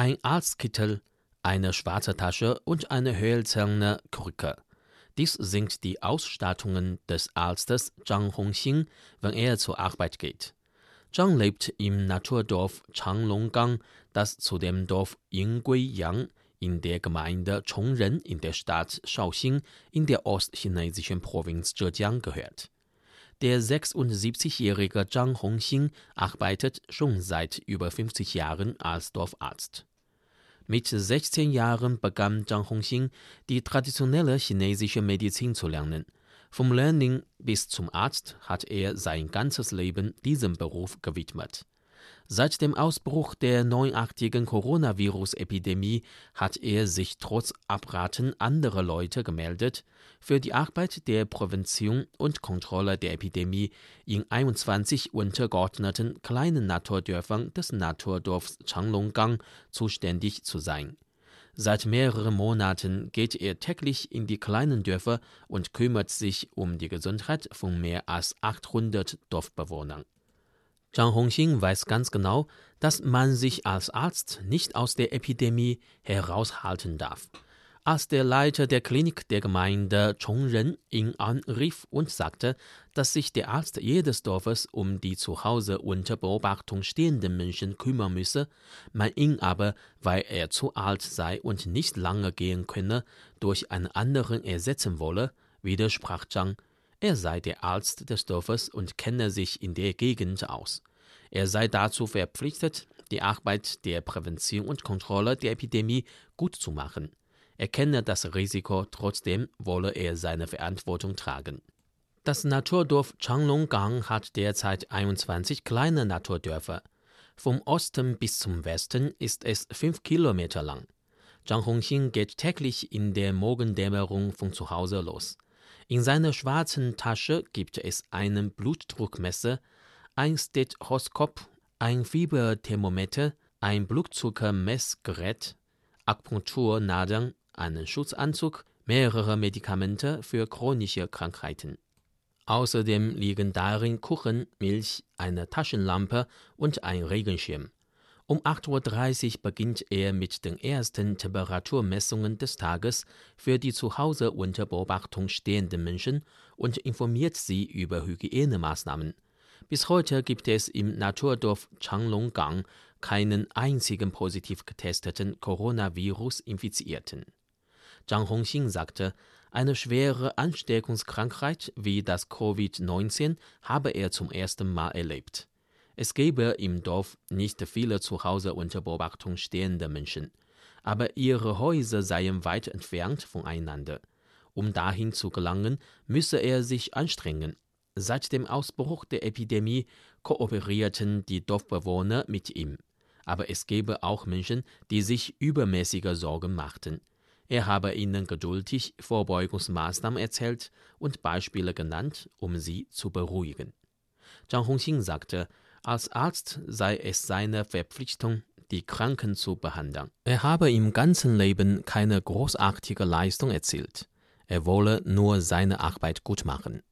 ein Arztkittel, eine schwarze Tasche und eine hölzerne Krücke. Dies sind die Ausstattungen des Arztes Zhang Hongxing, wenn er zur Arbeit geht. Zhang lebt im Naturdorf Changlonggang, das zu dem Dorf Yingguiyang in der Gemeinde Chongren in der Stadt Shaoxing in der ostchinesischen Provinz Zhejiang gehört. Der 76-jährige Zhang Hongxing arbeitet schon seit über 50 Jahren als Dorfarzt. Mit 16 Jahren begann Zhang Hongxing die traditionelle chinesische Medizin zu lernen. Vom Learning bis zum Arzt hat er sein ganzes Leben diesem Beruf gewidmet. Seit dem Ausbruch der neuartigen Coronavirus-Epidemie hat er sich trotz Abraten anderer Leute gemeldet, für die Arbeit der Prävention und Kontrolle der Epidemie in 21 untergeordneten kleinen Naturdörfern des Naturdorfs Changlonggang zuständig zu sein. Seit mehreren Monaten geht er täglich in die kleinen Dörfer und kümmert sich um die Gesundheit von mehr als 800 Dorfbewohnern. Zhang Hongxing weiß ganz genau, dass man sich als Arzt nicht aus der Epidemie heraushalten darf. Als der Leiter der Klinik der Gemeinde Chongren ihn anrief und sagte, dass sich der Arzt jedes Dorfes um die zu Hause unter Beobachtung stehenden Menschen kümmern müsse, man ihn aber, weil er zu alt sei und nicht lange gehen könne, durch einen anderen ersetzen wolle, widersprach Zhang, er sei der Arzt des Dorfes und kenne sich in der Gegend aus. Er sei dazu verpflichtet, die Arbeit der Prävention und Kontrolle der Epidemie gut zu machen. Er kenne das Risiko, trotzdem wolle er seine Verantwortung tragen. Das Naturdorf Changlonggang hat derzeit 21 kleine Naturdörfer. Vom Osten bis zum Westen ist es fünf Kilometer lang. Zhang Hongxing geht täglich in der Morgendämmerung von zu Hause los. In seiner schwarzen Tasche gibt es einen Blutdruckmesser, ein Stethoskop, ein Fieberthermometer, ein Blutzuckermessgerät, Akupunkturnadeln, einen Schutzanzug, mehrere Medikamente für chronische Krankheiten. Außerdem liegen darin Kuchen, Milch, eine Taschenlampe und ein Regenschirm. Um 8.30 Uhr beginnt er mit den ersten Temperaturmessungen des Tages für die zu Hause unter Beobachtung stehenden Menschen und informiert sie über Hygienemaßnahmen. Bis heute gibt es im Naturdorf Changlonggang keinen einzigen positiv getesteten Coronavirus-Infizierten. Zhang Hongxing sagte, eine schwere Ansteckungskrankheit wie das Covid-19 habe er zum ersten Mal erlebt. Es gebe im Dorf nicht viele zu Hause unter Beobachtung stehende Menschen, aber ihre Häuser seien weit entfernt voneinander. Um dahin zu gelangen, müsse er sich anstrengen. Seit dem Ausbruch der Epidemie kooperierten die Dorfbewohner mit ihm. Aber es gebe auch Menschen, die sich übermäßige Sorgen machten. Er habe ihnen geduldig Vorbeugungsmaßnahmen erzählt und Beispiele genannt, um sie zu beruhigen. Zhang Hongxing sagte, als Arzt sei es seine Verpflichtung, die Kranken zu behandeln. Er habe im ganzen Leben keine großartige Leistung erzielt. Er wolle nur seine Arbeit gut machen.